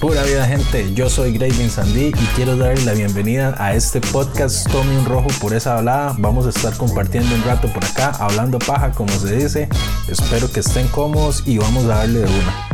Pura vida gente, yo soy Gravin Sandy y quiero darle la bienvenida a este podcast Tome un rojo por esa hablada. Vamos a estar compartiendo un rato por acá, hablando paja como se dice. Espero que estén cómodos y vamos a darle de una.